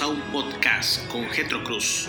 A un podcast con Getro Cruz,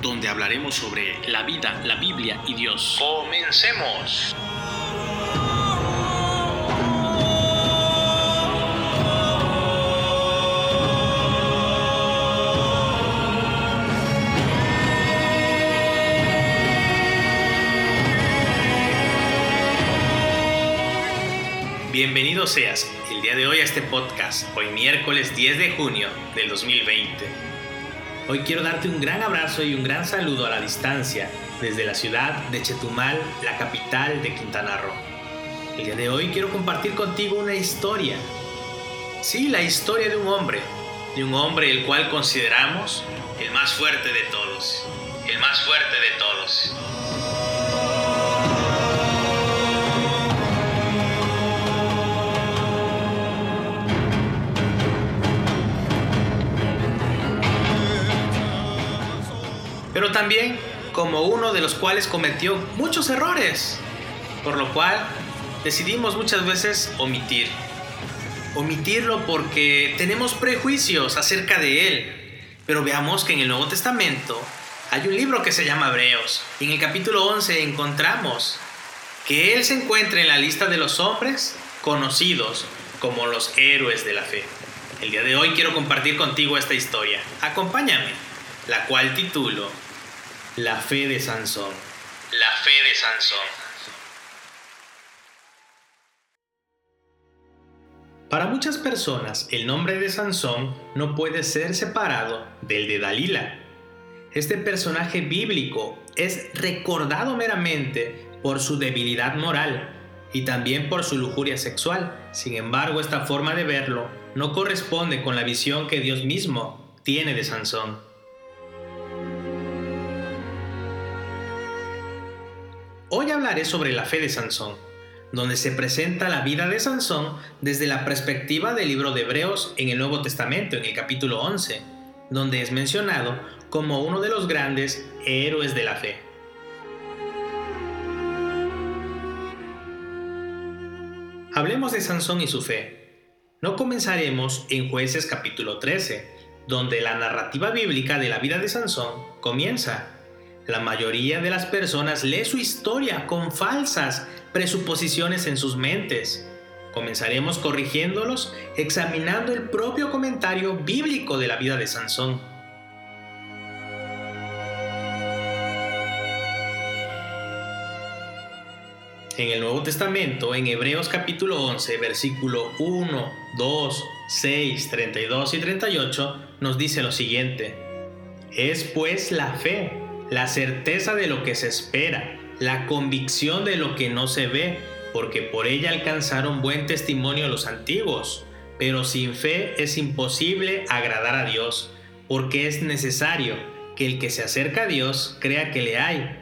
donde hablaremos sobre la vida, la Biblia y Dios. ¡Comencemos! Bienvenido seas el día de hoy a este podcast, hoy miércoles 10 de junio del 2020. Hoy quiero darte un gran abrazo y un gran saludo a la distancia desde la ciudad de Chetumal, la capital de Quintana Roo. El día de hoy quiero compartir contigo una historia. Sí, la historia de un hombre, de un hombre el cual consideramos el más fuerte de todos, el más fuerte de todos. También como uno de los cuales cometió muchos errores, por lo cual decidimos muchas veces omitir. Omitirlo porque tenemos prejuicios acerca de él. Pero veamos que en el Nuevo Testamento hay un libro que se llama Hebreos. Y en el capítulo 11 encontramos que él se encuentra en la lista de los hombres conocidos como los héroes de la fe. El día de hoy quiero compartir contigo esta historia. Acompáñame, la cual titulo la fe de Sansón. La fe de Sansón. Para muchas personas, el nombre de Sansón no puede ser separado del de Dalila. Este personaje bíblico es recordado meramente por su debilidad moral y también por su lujuria sexual. Sin embargo, esta forma de verlo no corresponde con la visión que Dios mismo tiene de Sansón. Hoy hablaré sobre la fe de Sansón, donde se presenta la vida de Sansón desde la perspectiva del libro de Hebreos en el Nuevo Testamento, en el capítulo 11, donde es mencionado como uno de los grandes héroes de la fe. Hablemos de Sansón y su fe. No comenzaremos en jueces capítulo 13, donde la narrativa bíblica de la vida de Sansón comienza la mayoría de las personas lee su historia con falsas presuposiciones en sus mentes. Comenzaremos corrigiéndolos examinando el propio comentario bíblico de la vida de Sansón. En el Nuevo Testamento, en Hebreos capítulo 11, versículo 1, 2, 6, 32 y 38, nos dice lo siguiente. Es pues la fe la certeza de lo que se espera, la convicción de lo que no se ve, porque por ella alcanzaron buen testimonio los antiguos. Pero sin fe es imposible agradar a Dios, porque es necesario que el que se acerca a Dios crea que le hay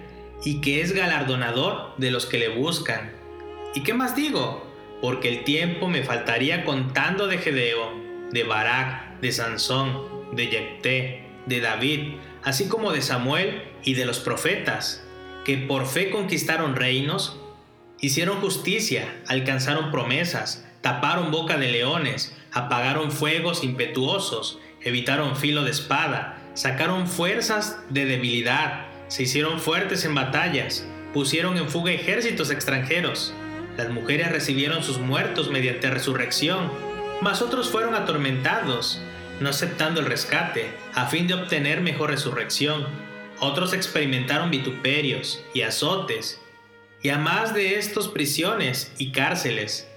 y que es galardonador de los que le buscan. ¿Y qué más digo? Porque el tiempo me faltaría contando de Gedeón, de Barak, de Sansón, de Jepté, de David, así como de Samuel y de los profetas, que por fe conquistaron reinos, hicieron justicia, alcanzaron promesas, taparon boca de leones, apagaron fuegos impetuosos, evitaron filo de espada, sacaron fuerzas de debilidad, se hicieron fuertes en batallas, pusieron en fuga ejércitos extranjeros. Las mujeres recibieron sus muertos mediante resurrección, mas otros fueron atormentados, no aceptando el rescate, a fin de obtener mejor resurrección. Otros experimentaron vituperios y azotes, y a más de estos prisiones y cárceles.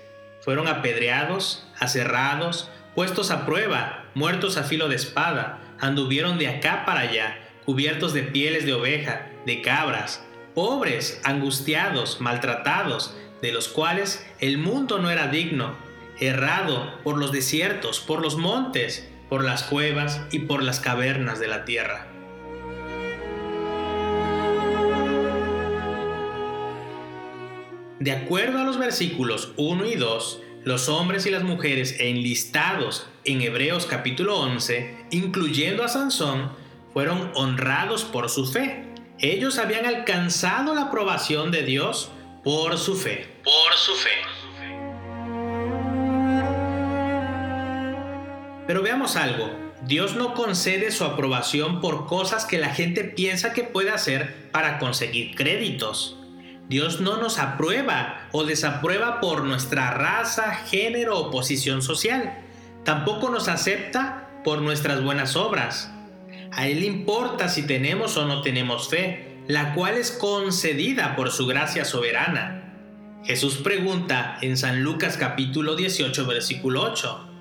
Fueron apedreados, aserrados, puestos a prueba, muertos a filo de espada, anduvieron de acá para allá, cubiertos de pieles de oveja, de cabras, pobres, angustiados, maltratados, de los cuales el mundo no era digno, errado por los desiertos, por los montes, por las cuevas y por las cavernas de la tierra. De acuerdo a los versículos 1 y 2, los hombres y las mujeres enlistados en Hebreos capítulo 11, incluyendo a Sansón, fueron honrados por su fe. Ellos habían alcanzado la aprobación de Dios por su fe. Por su fe. Pero veamos algo. Dios no concede su aprobación por cosas que la gente piensa que puede hacer para conseguir créditos. Dios no nos aprueba o desaprueba por nuestra raza, género o posición social. Tampoco nos acepta por nuestras buenas obras. A Él importa si tenemos o no tenemos fe, la cual es concedida por su gracia soberana. Jesús pregunta en San Lucas capítulo 18 versículo 8.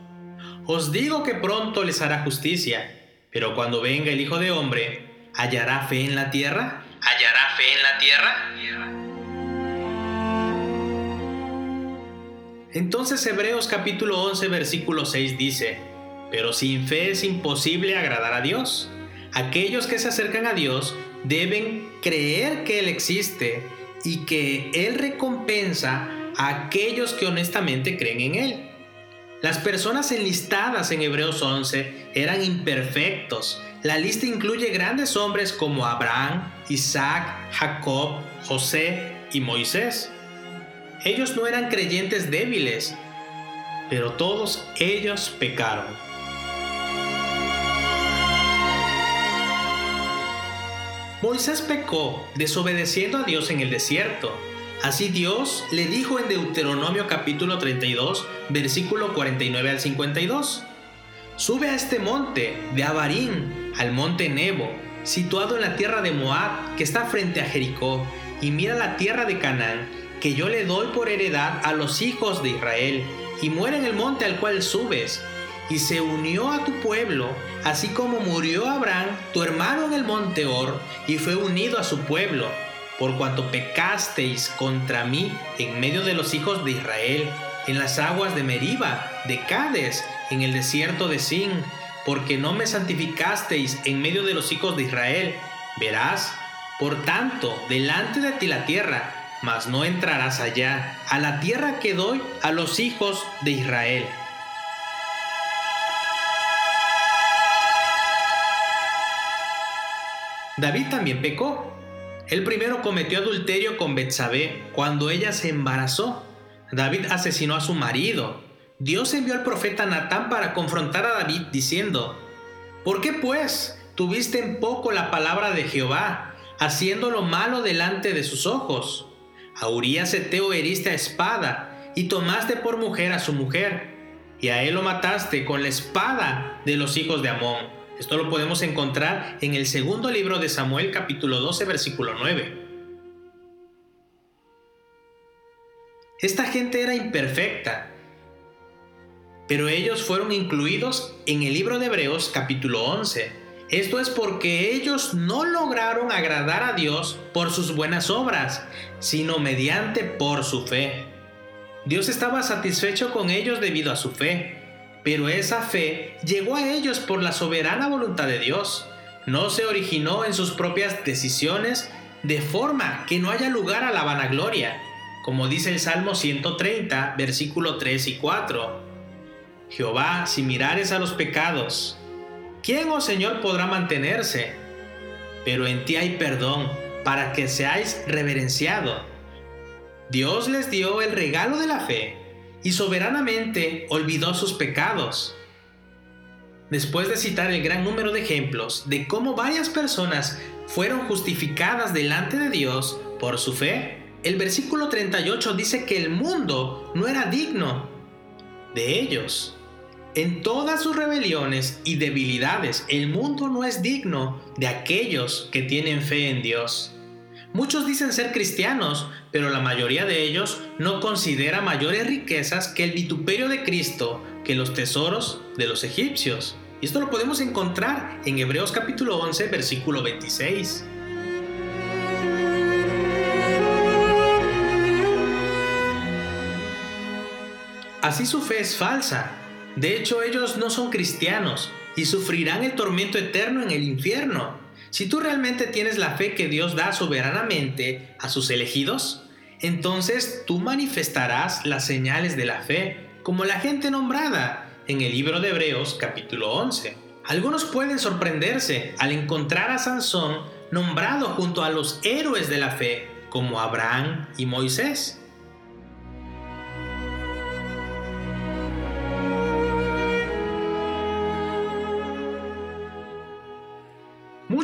Os digo que pronto les hará justicia, pero cuando venga el Hijo de Hombre, ¿hallará fe en la tierra? ¿Hallará fe en la tierra? Entonces Hebreos capítulo 11 versículo 6 dice, pero sin fe es imposible agradar a Dios. Aquellos que se acercan a Dios deben creer que Él existe y que Él recompensa a aquellos que honestamente creen en Él. Las personas enlistadas en Hebreos 11 eran imperfectos. La lista incluye grandes hombres como Abraham, Isaac, Jacob, José y Moisés. Ellos no eran creyentes débiles, pero todos ellos pecaron. Moisés pecó desobedeciendo a Dios en el desierto. Así Dios le dijo en Deuteronomio capítulo 32, versículo 49 al 52. Sube a este monte de Abarín, al monte Nebo, situado en la tierra de Moab, que está frente a Jericó, y mira la tierra de Canaán, que yo le doy por heredad a los hijos de Israel, y muere en el monte al cual subes, y se unió a tu pueblo, así como murió Abraham, tu hermano en el monte Or, y fue unido a su pueblo por cuanto pecasteis contra mí en medio de los hijos de Israel, en las aguas de Meriba, de Cades, en el desierto de Sin, porque no me santificasteis en medio de los hijos de Israel. Verás, por tanto, delante de ti la tierra, mas no entrarás allá, a la tierra que doy a los hijos de Israel. David también pecó el primero cometió adulterio con Betsabé cuando ella se embarazó. David asesinó a su marido. Dios envió al profeta Natán para confrontar a David diciendo, ¿Por qué pues tuviste en poco la palabra de Jehová, haciendo lo malo delante de sus ojos? A Urias Eteo heriste a espada y tomaste por mujer a su mujer, y a él lo mataste con la espada de los hijos de Amón. Esto lo podemos encontrar en el segundo libro de Samuel capítulo 12 versículo 9. Esta gente era imperfecta, pero ellos fueron incluidos en el libro de Hebreos capítulo 11. Esto es porque ellos no lograron agradar a Dios por sus buenas obras, sino mediante por su fe. Dios estaba satisfecho con ellos debido a su fe. Pero esa fe llegó a ellos por la soberana voluntad de Dios. No se originó en sus propias decisiones de forma que no haya lugar a la vanagloria, como dice el Salmo 130, versículo 3 y 4. Jehová, si mirares a los pecados, ¿quién, oh Señor, podrá mantenerse? Pero en ti hay perdón, para que seáis reverenciado. Dios les dio el regalo de la fe y soberanamente olvidó sus pecados. Después de citar el gran número de ejemplos de cómo varias personas fueron justificadas delante de Dios por su fe, el versículo 38 dice que el mundo no era digno de ellos. En todas sus rebeliones y debilidades, el mundo no es digno de aquellos que tienen fe en Dios. Muchos dicen ser cristianos, pero la mayoría de ellos no considera mayores riquezas que el vituperio de Cristo, que los tesoros de los egipcios. Y esto lo podemos encontrar en Hebreos capítulo 11, versículo 26. Así su fe es falsa. De hecho, ellos no son cristianos y sufrirán el tormento eterno en el infierno. Si tú realmente tienes la fe que Dios da soberanamente a sus elegidos, entonces tú manifestarás las señales de la fe, como la gente nombrada en el libro de Hebreos capítulo 11. Algunos pueden sorprenderse al encontrar a Sansón nombrado junto a los héroes de la fe, como Abraham y Moisés.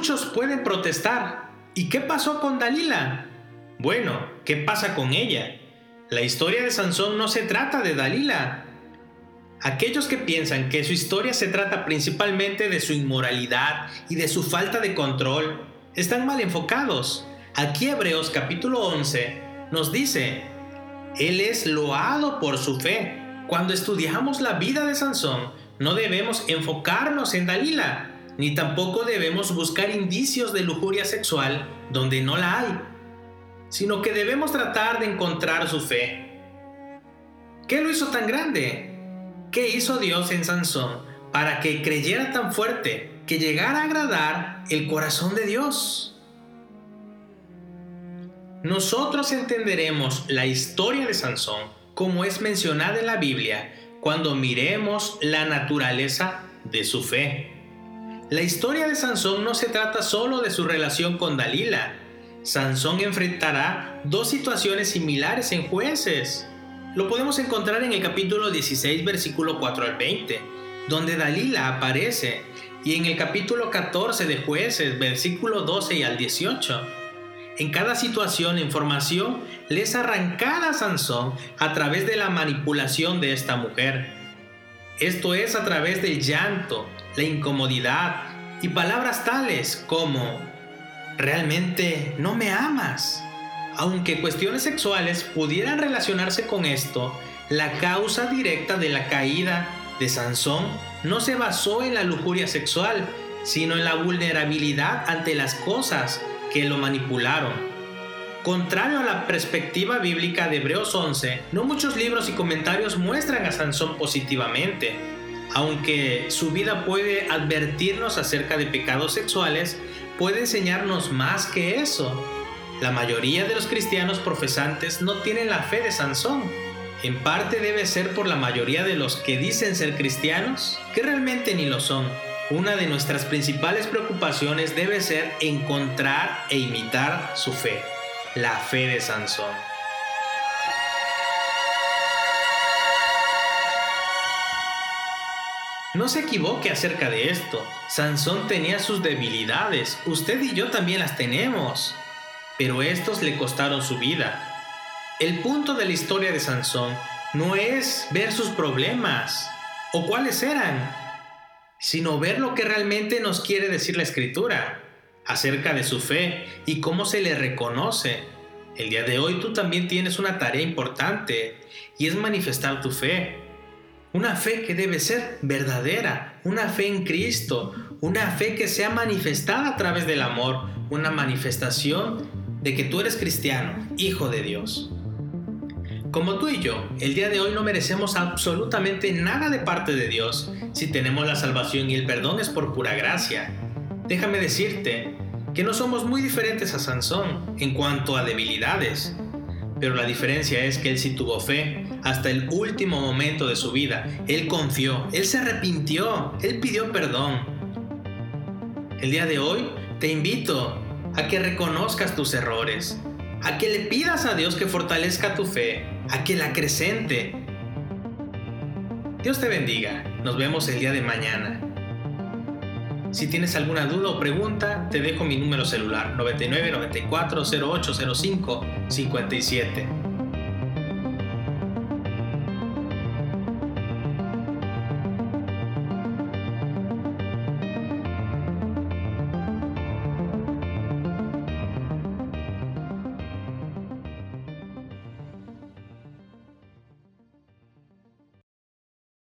Muchos pueden protestar. ¿Y qué pasó con Dalila? Bueno, ¿qué pasa con ella? La historia de Sansón no se trata de Dalila. Aquellos que piensan que su historia se trata principalmente de su inmoralidad y de su falta de control, están mal enfocados. Aquí Hebreos capítulo 11 nos dice, Él es loado por su fe. Cuando estudiamos la vida de Sansón, no debemos enfocarnos en Dalila, ni tampoco debemos buscar indicios de lujuria sexual donde no la hay, sino que debemos tratar de encontrar su fe. ¿Qué lo hizo tan grande? ¿Qué hizo Dios en Sansón para que creyera tan fuerte que llegara a agradar el corazón de Dios? Nosotros entenderemos la historia de Sansón como es mencionada en la Biblia cuando miremos la naturaleza de su fe. La historia de Sansón no se trata solo de su relación con Dalila. Sansón enfrentará dos situaciones similares en jueces. Lo podemos encontrar en el capítulo 16, versículo 4 al 20, donde Dalila aparece, y en el capítulo 14 de jueces, versículo 12 y al 18 en cada situación información les arrancada a Sansón a través de la manipulación de esta mujer. Esto es a través del llanto, la incomodidad y palabras tales como realmente no me amas. Aunque cuestiones sexuales pudieran relacionarse con esto, la causa directa de la caída de Sansón no se basó en la lujuria sexual, sino en la vulnerabilidad ante las cosas que lo manipularon. Contrario a la perspectiva bíblica de Hebreos 11, no muchos libros y comentarios muestran a Sansón positivamente. Aunque su vida puede advertirnos acerca de pecados sexuales, puede enseñarnos más que eso. La mayoría de los cristianos profesantes no tienen la fe de Sansón. En parte debe ser por la mayoría de los que dicen ser cristianos, que realmente ni lo son. Una de nuestras principales preocupaciones debe ser encontrar e imitar su fe, la fe de Sansón. No se equivoque acerca de esto. Sansón tenía sus debilidades. Usted y yo también las tenemos. Pero estos le costaron su vida. El punto de la historia de Sansón no es ver sus problemas o cuáles eran, sino ver lo que realmente nos quiere decir la escritura acerca de su fe y cómo se le reconoce. El día de hoy tú también tienes una tarea importante y es manifestar tu fe. Una fe que debe ser verdadera, una fe en Cristo, una fe que sea manifestada a través del amor, una manifestación de que tú eres cristiano, hijo de Dios. Como tú y yo, el día de hoy no merecemos absolutamente nada de parte de Dios. Si tenemos la salvación y el perdón es por pura gracia. Déjame decirte que no somos muy diferentes a Sansón en cuanto a debilidades. Pero la diferencia es que él sí tuvo fe hasta el último momento de su vida. Él confió, él se arrepintió, él pidió perdón. El día de hoy te invito a que reconozcas tus errores, a que le pidas a Dios que fortalezca tu fe, a que la acrecente. Dios te bendiga. Nos vemos el día de mañana. Si tienes alguna duda o pregunta, te dejo mi número celular 99 94 08 05 57.